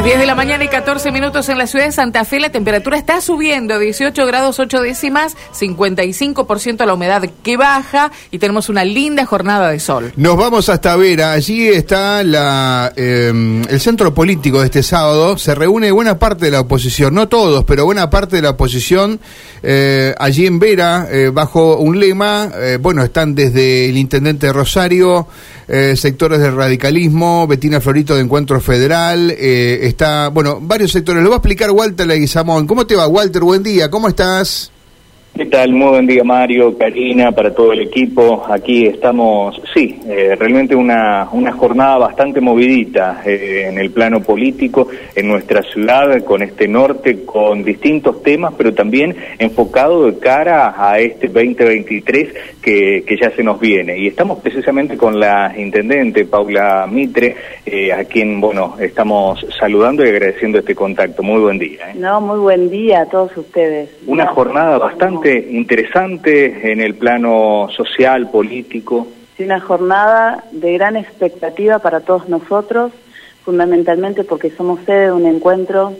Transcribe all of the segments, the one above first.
Las 10 de la mañana y 14 minutos en la ciudad de Santa Fe, la temperatura está subiendo, 18 grados 8 décimas, 55% la humedad que baja y tenemos una linda jornada de sol. Nos vamos hasta Vera, allí está eh, el centro político de este sábado, se reúne buena parte de la oposición, no todos, pero buena parte de la oposición eh, allí en Vera, eh, bajo un lema, eh, bueno, están desde el intendente de Rosario, sectores del radicalismo, Betina Florito de Encuentro Federal, eh, está, bueno, varios sectores. Lo va a explicar Walter Leguizamón. ¿Cómo te va, Walter? Buen día, ¿cómo estás? ¿Qué tal? Muy buen día, Mario, Karina, para todo el equipo. Aquí estamos, sí, eh, realmente una, una jornada bastante movidita eh, en el plano político en nuestra ciudad, con este norte, con distintos temas, pero también enfocado de cara a este 2023 que, que ya se nos viene. Y estamos precisamente con la intendente Paula Mitre, eh, a quien, bueno, estamos saludando y agradeciendo este contacto. Muy buen día. ¿eh? No, muy buen día a todos ustedes. Una jornada bastante interesante en el plano social, político. Sí, una jornada de gran expectativa para todos nosotros, fundamentalmente porque somos sede de un encuentro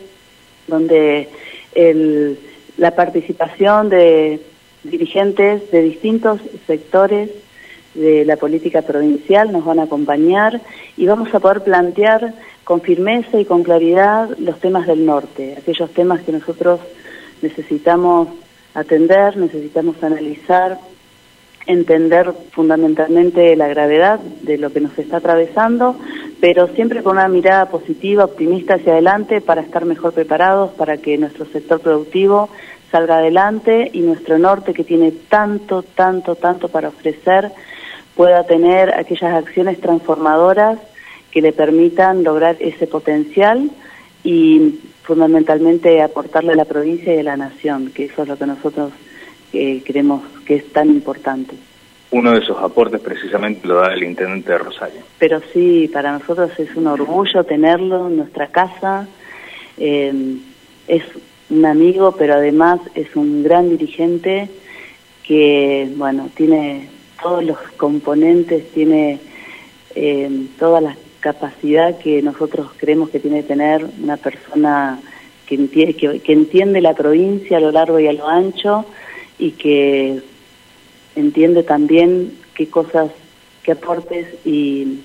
donde el, la participación de dirigentes de distintos sectores de la política provincial nos van a acompañar y vamos a poder plantear con firmeza y con claridad los temas del norte, aquellos temas que nosotros necesitamos atender, necesitamos analizar, entender fundamentalmente la gravedad de lo que nos está atravesando, pero siempre con una mirada positiva, optimista hacia adelante para estar mejor preparados, para que nuestro sector productivo salga adelante y nuestro norte que tiene tanto, tanto, tanto para ofrecer pueda tener aquellas acciones transformadoras que le permitan lograr ese potencial y fundamentalmente aportarle a la provincia y a la nación, que eso es lo que nosotros eh, creemos que es tan importante. Uno de esos aportes precisamente lo da el intendente de Rosario. Pero sí, para nosotros es un orgullo tenerlo en nuestra casa. Eh, es un amigo, pero además es un gran dirigente que, bueno, tiene todos los componentes, tiene eh, todas las capacidad que nosotros creemos que tiene que tener una persona que entiende, que, que entiende la provincia a lo largo y a lo ancho y que entiende también qué cosas, qué aportes y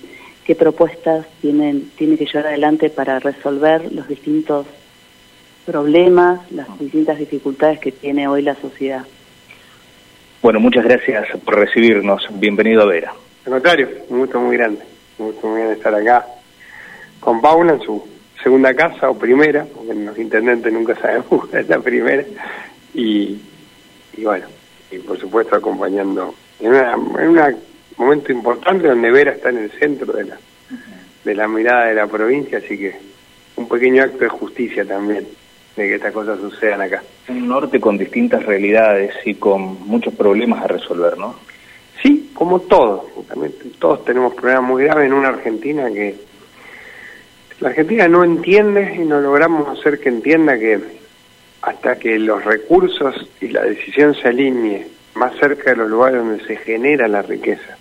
qué propuestas tienen, tiene que llevar adelante para resolver los distintos problemas, las distintas dificultades que tiene hoy la sociedad. Bueno, muchas gracias por recibirnos. Bienvenido a Vera. Al contrario, un gusto muy grande. Muy bien estar acá con Paula en su segunda casa o primera, porque los intendentes nunca sabemos cuál es la primera, y, y bueno, y por supuesto acompañando en un momento importante donde Vera está en el centro de la, de la mirada de la provincia, así que un pequeño acto de justicia también de que estas cosas sucedan acá. Un norte con distintas realidades y con muchos problemas a resolver, ¿no? Sí, como todos. Todos tenemos problemas muy graves en una Argentina que la Argentina no entiende y no logramos hacer que entienda que hasta que los recursos y la decisión se alinee más cerca de los lugares donde se genera la riqueza,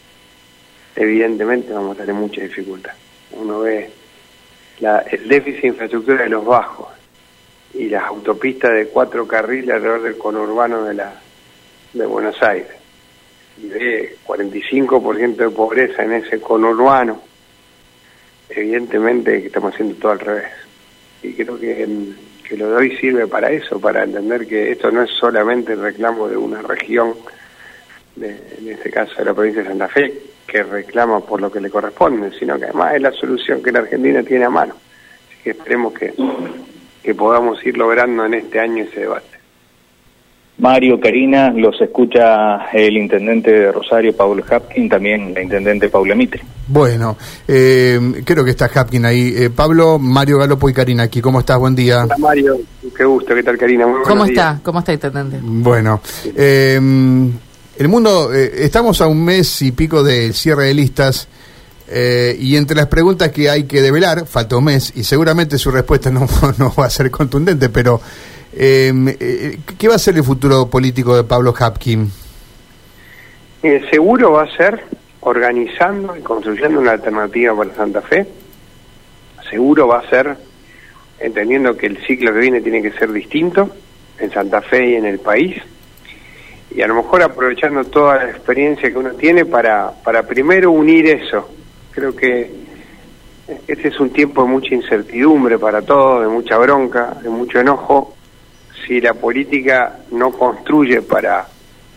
evidentemente vamos a tener mucha dificultad. Uno ve la, el déficit de infraestructura de los bajos y las autopistas de cuatro carriles alrededor del conurbano de, la, de Buenos Aires y ve 45% de pobreza en ese conurbano, evidentemente que estamos haciendo todo al revés. Y creo que, que lo de hoy sirve para eso, para entender que esto no es solamente el reclamo de una región, de, en este caso de la provincia de Santa Fe, que reclama por lo que le corresponde, sino que además es la solución que la Argentina tiene a mano. Así que esperemos que, que podamos ir logrando en este año ese debate. Mario, Karina, los escucha el intendente de Rosario, Paul Hapkin, también la intendente Paula Mitre. Bueno, eh, creo que está Hapkin ahí. Eh, Pablo, Mario Galopo y Karina aquí. ¿Cómo estás? Buen día. Hola Mario, qué gusto. ¿Qué tal Karina? Muy ¿Cómo días. está? ¿Cómo está, intendente? Bueno, eh, el mundo, eh, estamos a un mes y pico del cierre de listas. Eh, y entre las preguntas que hay que develar, falta un mes, y seguramente su respuesta no, no va a ser contundente, pero eh, eh, ¿qué va a ser el futuro político de Pablo Hapkin? Eh, seguro va a ser organizando y construyendo una alternativa para Santa Fe. Seguro va a ser entendiendo que el ciclo que viene tiene que ser distinto en Santa Fe y en el país, y a lo mejor aprovechando toda la experiencia que uno tiene para, para primero unir eso. Creo que este es un tiempo de mucha incertidumbre para todos, de mucha bronca, de mucho enojo. Si la política no construye para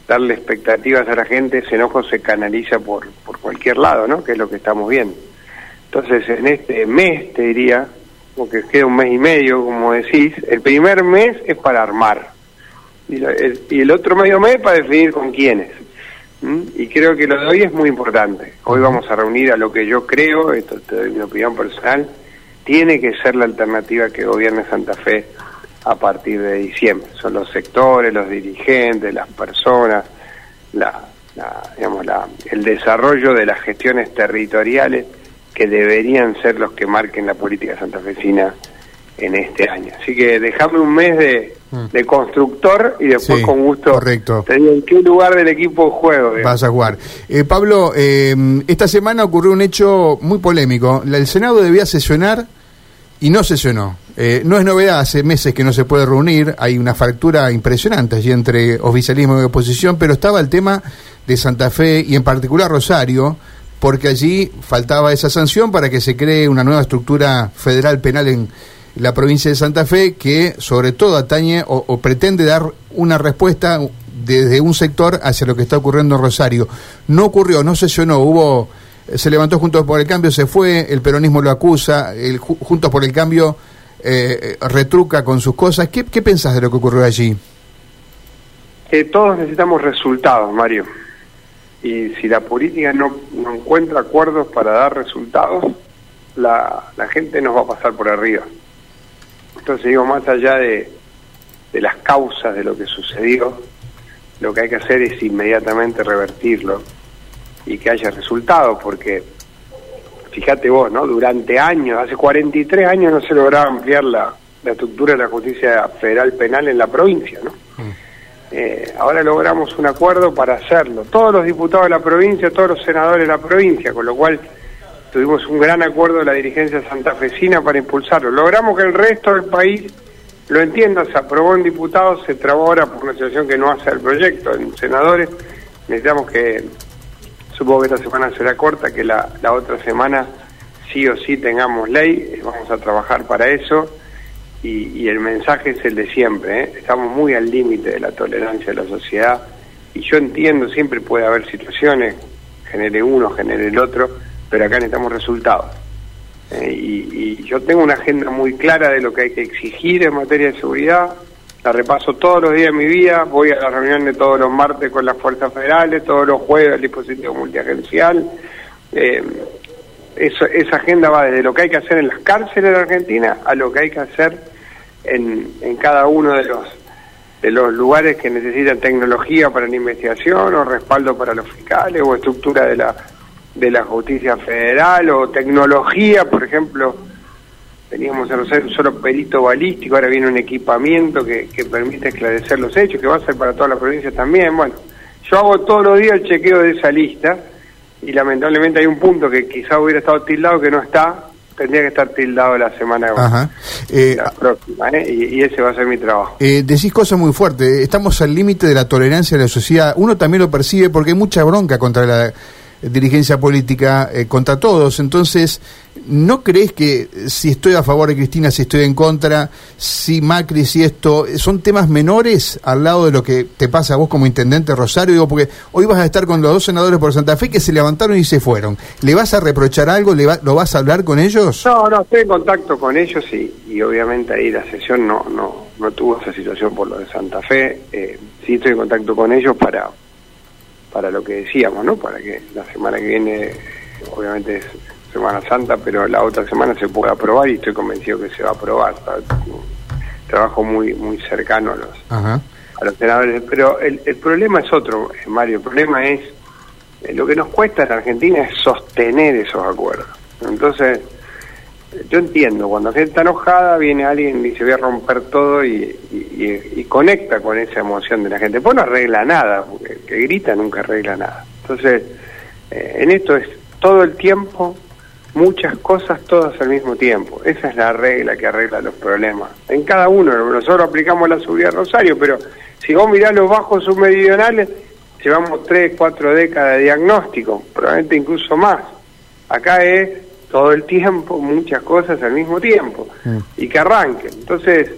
darle expectativas a la gente, ese enojo se canaliza por, por cualquier lado, ¿no? Que es lo que estamos viendo. Entonces, en este mes, te diría, porque queda un mes y medio, como decís, el primer mes es para armar. Y, el, y el otro medio mes para definir con quiénes. Y creo que lo de hoy es muy importante. Hoy vamos a reunir a lo que yo creo, esto te doy mi opinión personal, tiene que ser la alternativa que gobierne Santa Fe a partir de diciembre. Son los sectores, los dirigentes, las personas, la, digamos, la, el desarrollo de las gestiones territoriales que deberían ser los que marquen la política santafesina en este año. Así que dejame un mes de, mm. de constructor y después con gusto correcto. te digo en qué lugar del equipo juego. Vas a jugar. Eh, Pablo, eh, esta semana ocurrió un hecho muy polémico. El Senado debía sesionar y no sesionó. Eh, no es novedad, hace meses que no se puede reunir, hay una fractura impresionante allí entre oficialismo y oposición, pero estaba el tema de Santa Fe y en particular Rosario, porque allí faltaba esa sanción para que se cree una nueva estructura federal penal en la provincia de Santa Fe que sobre todo atañe o, pretende dar una respuesta desde un sector hacia lo que está ocurriendo en Rosario. No ocurrió, no sesionó, hubo, se levantó Juntos por el Cambio, se fue, el peronismo lo acusa, Juntos por el Cambio eh, retruca con sus cosas. ¿Qué, ¿Qué pensás de lo que ocurrió allí? Que todos necesitamos resultados, Mario. Y si la política no, no encuentra acuerdos para dar resultados, la, la gente nos va a pasar por arriba. Entonces digo, más allá de, de las causas de lo que sucedió, lo que hay que hacer es inmediatamente revertirlo y que haya resultados, porque fíjate vos, ¿no? Durante años, hace 43 años no se lograba ampliar la, la estructura de la justicia federal penal en la provincia, ¿no? Mm. Eh, ahora logramos un acuerdo para hacerlo. Todos los diputados de la provincia, todos los senadores de la provincia, con lo cual tuvimos un gran acuerdo de la dirigencia santafesina para impulsarlo. Logramos que el resto del país lo entienda, se aprobó en diputados, se trabó ahora por una situación que no hace el proyecto. En senadores necesitamos que, supongo que esta semana será corta, que la, la otra semana sí o sí tengamos ley, vamos a trabajar para eso. Y, y el mensaje es el de siempre, ¿eh? estamos muy al límite de la tolerancia de la sociedad y yo entiendo, siempre puede haber situaciones, genere uno, genere el otro, pero acá necesitamos resultados. Eh, y, yo tengo una agenda muy clara de lo que hay que exigir en materia de seguridad, la repaso todos los días de mi vida, voy a la reunión de todos los martes con las fuerzas federales, todos los jueves al dispositivo multiagencial. Eh, esa agenda va desde lo que hay que hacer en las cárceles de Argentina a lo que hay que hacer en, en cada uno de los de los lugares que necesitan tecnología para la investigación o respaldo para los fiscales o estructura de la de la justicia federal o tecnología, por ejemplo, teníamos un solo perito balístico, ahora viene un equipamiento que, que permite esclarecer los hechos, que va a ser para toda la provincia también. Bueno, yo hago todos los días el chequeo de esa lista y lamentablemente hay un punto que quizá hubiera estado tildado que no está, tendría que estar tildado la semana eh, próxima, ¿eh? y, ese va a ser mi trabajo. Eh, decís cosas muy fuertes, estamos al límite de la tolerancia de la sociedad, uno también lo percibe porque hay mucha bronca contra la dirigencia política eh, contra todos. Entonces, ¿no crees que si estoy a favor de Cristina, si estoy en contra, si Macri, si esto, son temas menores al lado de lo que te pasa a vos como intendente Rosario? Digo, porque hoy vas a estar con los dos senadores por Santa Fe que se levantaron y se fueron. ¿Le vas a reprochar algo? ¿Le ¿Lo vas a hablar con ellos? No, no, estoy en contacto con ellos y, y obviamente ahí la sesión no, no, no tuvo esa situación por lo de Santa Fe. Eh, sí estoy en contacto con ellos para para lo que decíamos, ¿no? Para que la semana que viene, obviamente es Semana Santa, pero la otra semana se pueda aprobar y estoy convencido que se va a aprobar. Trabajo muy muy cercano a los a los senadores, pero el, el problema es otro, eh, Mario. El problema es eh, lo que nos cuesta en Argentina es sostener esos acuerdos. Entonces yo entiendo, cuando gente está enojada, viene alguien y dice voy a romper todo y, conecta con esa emoción de la gente. Pues no arregla nada, porque que grita nunca arregla nada. Entonces, eh, en esto es todo el tiempo muchas cosas todas al mismo tiempo. Esa es la regla que arregla los problemas. En cada uno, nosotros aplicamos la subida Rosario, pero si vos mirás los bajos submeridionales, llevamos tres, cuatro décadas de diagnóstico, probablemente incluso más. Acá es todo el tiempo, muchas cosas al mismo tiempo, mm. y que arranquen. Entonces,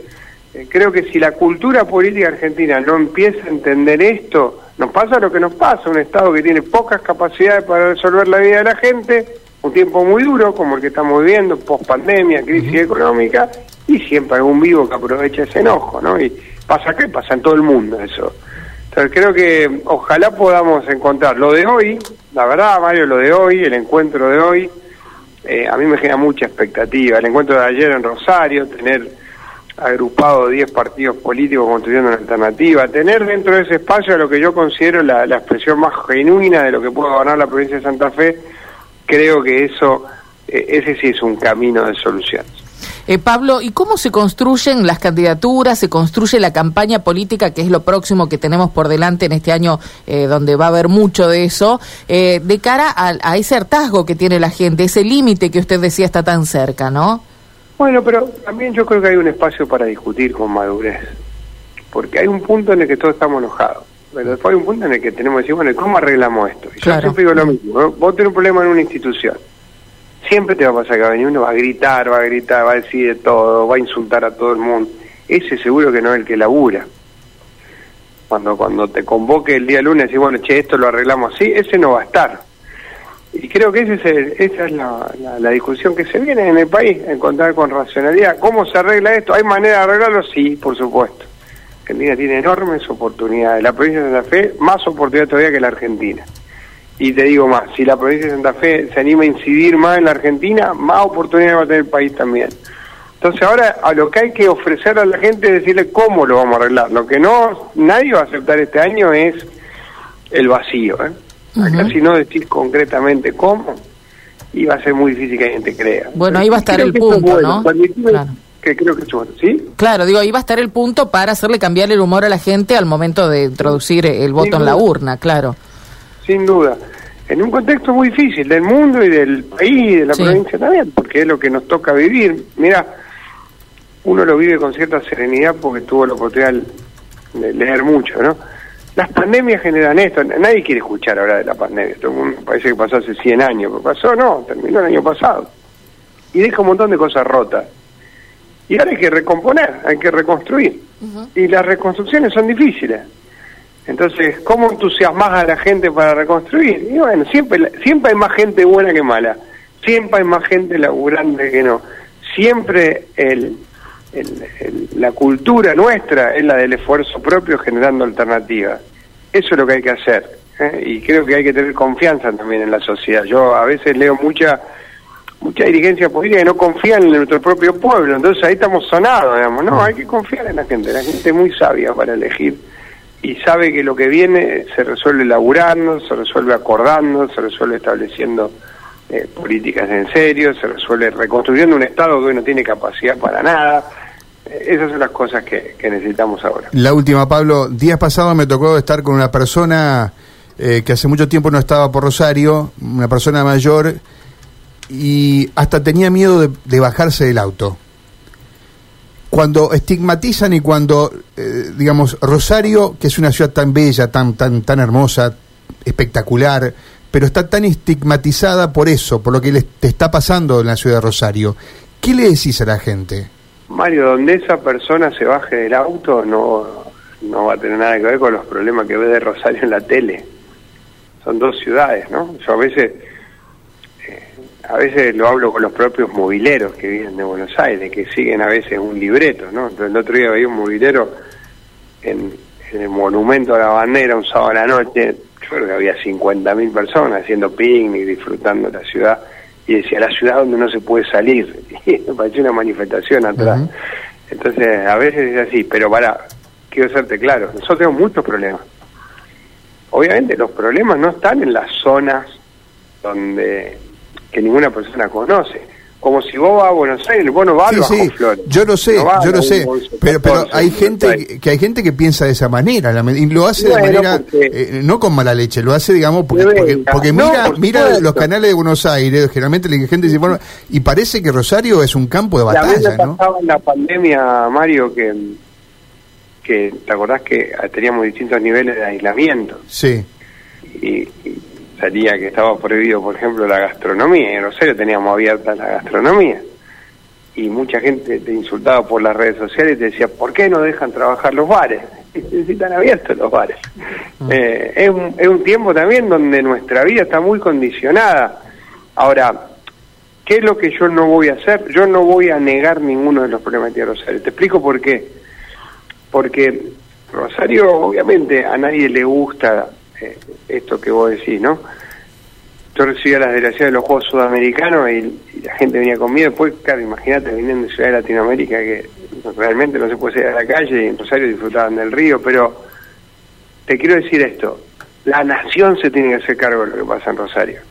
eh, creo que si la cultura política argentina no empieza a entender esto, nos pasa lo que nos pasa, un Estado que tiene pocas capacidades para resolver la vida de la gente, un tiempo muy duro como el que estamos viviendo, post pandemia, crisis económica, y siempre algún vivo que aprovecha ese enojo, ¿no? Y pasa que pasa en todo el mundo eso. Entonces creo que ojalá podamos encontrar lo de hoy, la verdad, Mario, lo de hoy, el encuentro de hoy, eh, a mí me genera mucha expectativa. El encuentro de ayer en Rosario, tener agrupado 10 partidos políticos construyendo una alternativa, tener dentro de ese espacio lo que yo considero la, expresión más genuina de lo que puede ganar la provincia de Santa Fe, creo que eso, eh, ese sí es un camino de solución. Eh, Pablo, ¿y cómo se construyen las candidaturas, se construye la campaña política, que es lo próximo que tenemos por delante en este año, eh, donde va a haber mucho de eso, de cara a, a, ese hartazgo que tiene la gente, ese límite que usted decía está tan cerca, ¿no? Bueno, pero también yo creo que hay un espacio para discutir con madurez, porque hay un punto en el que todos estamos enojados. Pero después hay un punto en el que tenemos que decir, bueno, ¿cómo arreglamos esto? Y yo siempre digo lo mismo, vos tenés un problema en una institución, siempre te va a pasar que va a venir uno, va a gritar, va a gritar, va a decir de todo, va a insultar a todo el mundo. Ese seguro que no es el que labura. Cuando cuando te convoque el día lunes y bueno, che, esto lo arreglamos así, ese no va a estar. Y creo que ese es esa es la, la, discusión que se viene en el país, encontrar con racionalidad. ¿Cómo se arregla esto? ¿Hay manera de arreglarlo? Sí, por supuesto. Argentina tiene enormes oportunidades. La provincia de Santa Fe, más oportunidades todavía que la Argentina. Y te digo más, si la provincia de Santa Fe se anima a incidir más en la Argentina, más oportunidades va a tener el país también. Entonces ahora a lo que hay que ofrecer a la gente es decirle cómo lo vamos a arreglar. Lo que no nadie va a aceptar este año es el vacío. ¿eh? si no decir concretamente cómo, iba a ser muy difícil que la gente crea. Bueno, ahí va a estar el punto, ¿no? que creo que es bueno, ¿sí? Claro, digo, ahí va a estar el punto para hacerle cambiar el humor a la gente al momento de introducir el voto en la urna, claro. Sin duda. En un contexto muy difícil del mundo y del país y de la provincia también, porque es lo que nos toca vivir. Mira, uno lo vive con cierta serenidad porque tuvo la oportunidad de leer mucho, ¿no? Las pandemias generan esto, nadie quiere escuchar ahora de la pandemia, parece que pasó hace 100 años, pero pasó, no, terminó el año pasado. Y deja un montón de cosas rotas y ahora hay que recomponer, hay que reconstruir. Y las reconstrucciones son difíciles. Entonces, ¿cómo entusiasmas a la gente para reconstruir? Y bueno, siempre, siempre hay más gente buena que mala. Siempre hay más gente laburante que no. Siempre el, la cultura nuestra es la del esfuerzo propio generando alternativas. Eso es lo que hay que hacer. ¿eh? Y creo que hay que tener confianza también en la sociedad. Yo a veces leo mucha mucha dirigencia política que no confían en nuestro propio pueblo, entonces ahí estamos sonados, digamos, no, hay que confiar en la gente, la gente es muy sabia para elegir y sabe que lo que viene se resuelve laburando, se resuelve acordando, se resuelve estableciendo eh, políticas en serio, se resuelve reconstruyendo un Estado que hoy no tiene capacidad para nada. Eh, esas son las cosas que, necesitamos ahora. La última, Pablo. Días pasados me tocó estar con una persona eh, que hace mucho tiempo no estaba por Rosario, una persona mayor y hasta tenía miedo de, bajarse del auto. Cuando estigmatizan y cuando, eh, digamos, Rosario, que es una ciudad tan bella, tan, tan, tan hermosa, espectacular, pero está tan estigmatizada por eso, por lo que le, te está pasando en la ciudad de Rosario, ¿qué le decís a la gente? Mario, donde esa persona se baje del auto no, no va a tener nada que ver con los problemas que ve de Rosario en la tele. Son dos ciudades, ¿no? Yo a veces a veces lo hablo con los propios mobileros que vienen de Buenos Aires, que siguen a veces un libreto, ¿no? el otro día veía un movilero en, el monumento a la bandera un sábado a la noche, yo creo que había 50.000 personas haciendo picnic, disfrutando la ciudad, y decía, la ciudad donde no se puede salir, y me pareció una manifestación atrás. Entonces, a veces es así, pero para, quiero serte claro, nosotros tenemos muchos problemas. Obviamente los problemas no están en las zonas donde que ninguna persona conoce. como si vos vas a Buenos Aires, vos no vas sí, sí, Yo lo sé, yo lo sé, pero, pero hay gente que, hay gente que piensa de esa manera y lo hace de manera eh, no con mala leche, lo hace digamos porque porque, mira mira los canales de Buenos Aires, generalmente la gente dice bueno y parece que Rosario es un campo de batalla, la ¿no? en la pandemia, Mario, que que te acordás que teníamos distintos niveles de aislamiento. Sí. y salía que estaba prohibido, por ejemplo, la gastronomía. En Rosario teníamos abierta la gastronomía. Y mucha gente te insultaba por las redes sociales y te decía, ¿por qué no dejan trabajar los bares? Necesitan abiertos los bares. Ah. Eh, es, un, es un tiempo también donde nuestra vida está muy condicionada. Ahora, ¿qué es lo que yo no voy a hacer? Yo no voy a negar ninguno de los problemas de Rosario. Te explico por qué. Porque Rosario, obviamente, a nadie le gusta eh, esto que vos decís, ¿no? Yo recibía las delegaciones de los Juegos Sudamericanos y, la gente venía conmigo. Después, claro, imagínate, viniendo de Ciudad de Latinoamérica que realmente no se puede salir a la calle y en Rosario disfrutaban del río, pero te quiero decir esto, la nación se tiene que hacer cargo de lo que pasa en Rosario.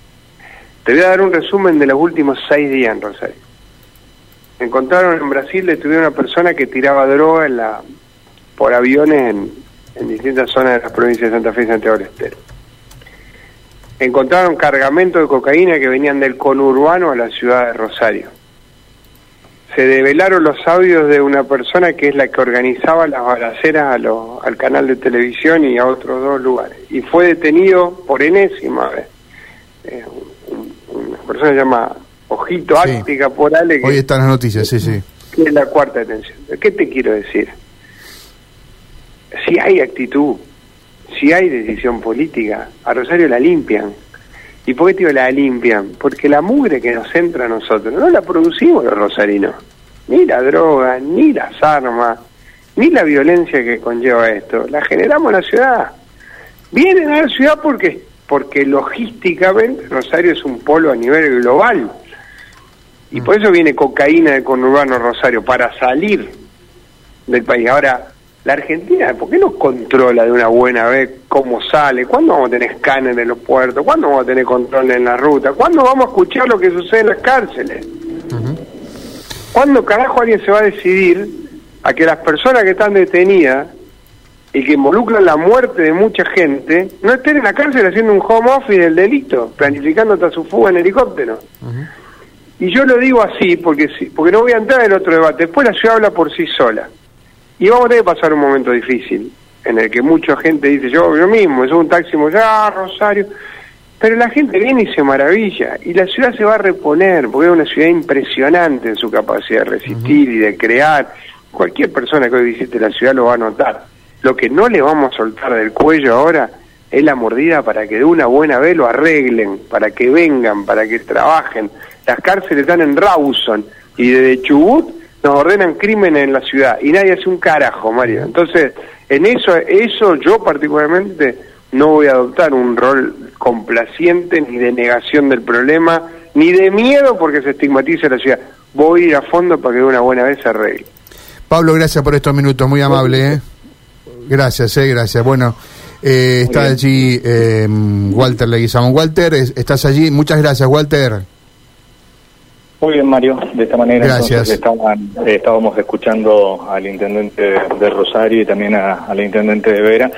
Te voy a dar un resumen de los últimos seis días en Rosario. Encontraron en Brasil, detuvieron a una persona que tiraba droga en la, por aviones en, en distintas zonas de las provincias de Santa Fe y Santiago del Estero. Encontraron cargamento de cocaína que venían del conurbano a la ciudad de Rosario. Se develaron los audios de una persona que es la que organizaba las balaceras al canal de televisión y a otros dos lugares. Y fue detenido por enésima vez. Eh, una persona se llama Ojito Áctica por Ale. Hoy están las noticias, sí, sí. Que es la cuarta detención. ¿Qué te quiero decir? Si hay actitud, si hay decisión política, a Rosario la limpian. ¿Y por qué digo la limpian? Porque la mugre que nos entra a nosotros no la producimos los rosarinos. Ni la droga, ni las armas, ni la violencia que conlleva esto. La generamos en la ciudad. Vienen a la ciudad porque, porque logísticamente Rosario es un polo a nivel global. Y por eso viene cocaína de conurbano Rosario, para salir del país. Ahora, la Argentina, ¿por qué no controla de una buena vez cómo sale? ¿Cuándo vamos a tener escáner en los puertos? ¿Cuándo vamos a tener control en la ruta? ¿Cuándo vamos a escuchar lo que sucede en las cárceles? ¿Cuándo carajo alguien se va a decidir a que las personas que están detenidas y que involucran la muerte de mucha gente no estén en la cárcel haciendo un home office del delito, planificando hasta su fuga en helicóptero? Y yo lo digo así porque, porque no voy a entrar en otro debate. Después la ciudad habla por sí sola. Y vamos a tener que pasar un momento difícil, en el que mucha gente dice, yo, yo mismo, es un taxi ya, Rosario. Pero la gente viene y se maravilla, y la ciudad se va a reponer, porque es una ciudad impresionante en su capacidad de resistir y de crear. Cualquier persona que hoy visite la ciudad lo va a notar. Lo que no le vamos a soltar del cuello ahora es la mordida para que de una buena vez lo arreglen, para que vengan, para que trabajen. Las cárceles están en Rawson y desde Chubut nos ordenan crímenes en la ciudad y nadie hace un carajo, Mario. Entonces, en eso, eso yo particularmente no voy a adoptar un rol complaciente ni de negación del problema, ni de miedo porque se estigmatiza la ciudad. Voy a ir a fondo para que de una buena vez se arregle. Pablo, gracias por estos minutos, muy amable. ¿eh? Gracias, eh, gracias. Bueno, eh, está allí eh, Walter Leguizamón. Walter, estás allí. Muchas gracias, Walter. Muy bien, Mario. De esta manera Gracias. Estaban, eh, estábamos escuchando al intendente de Rosario y también a, al intendente de Vera.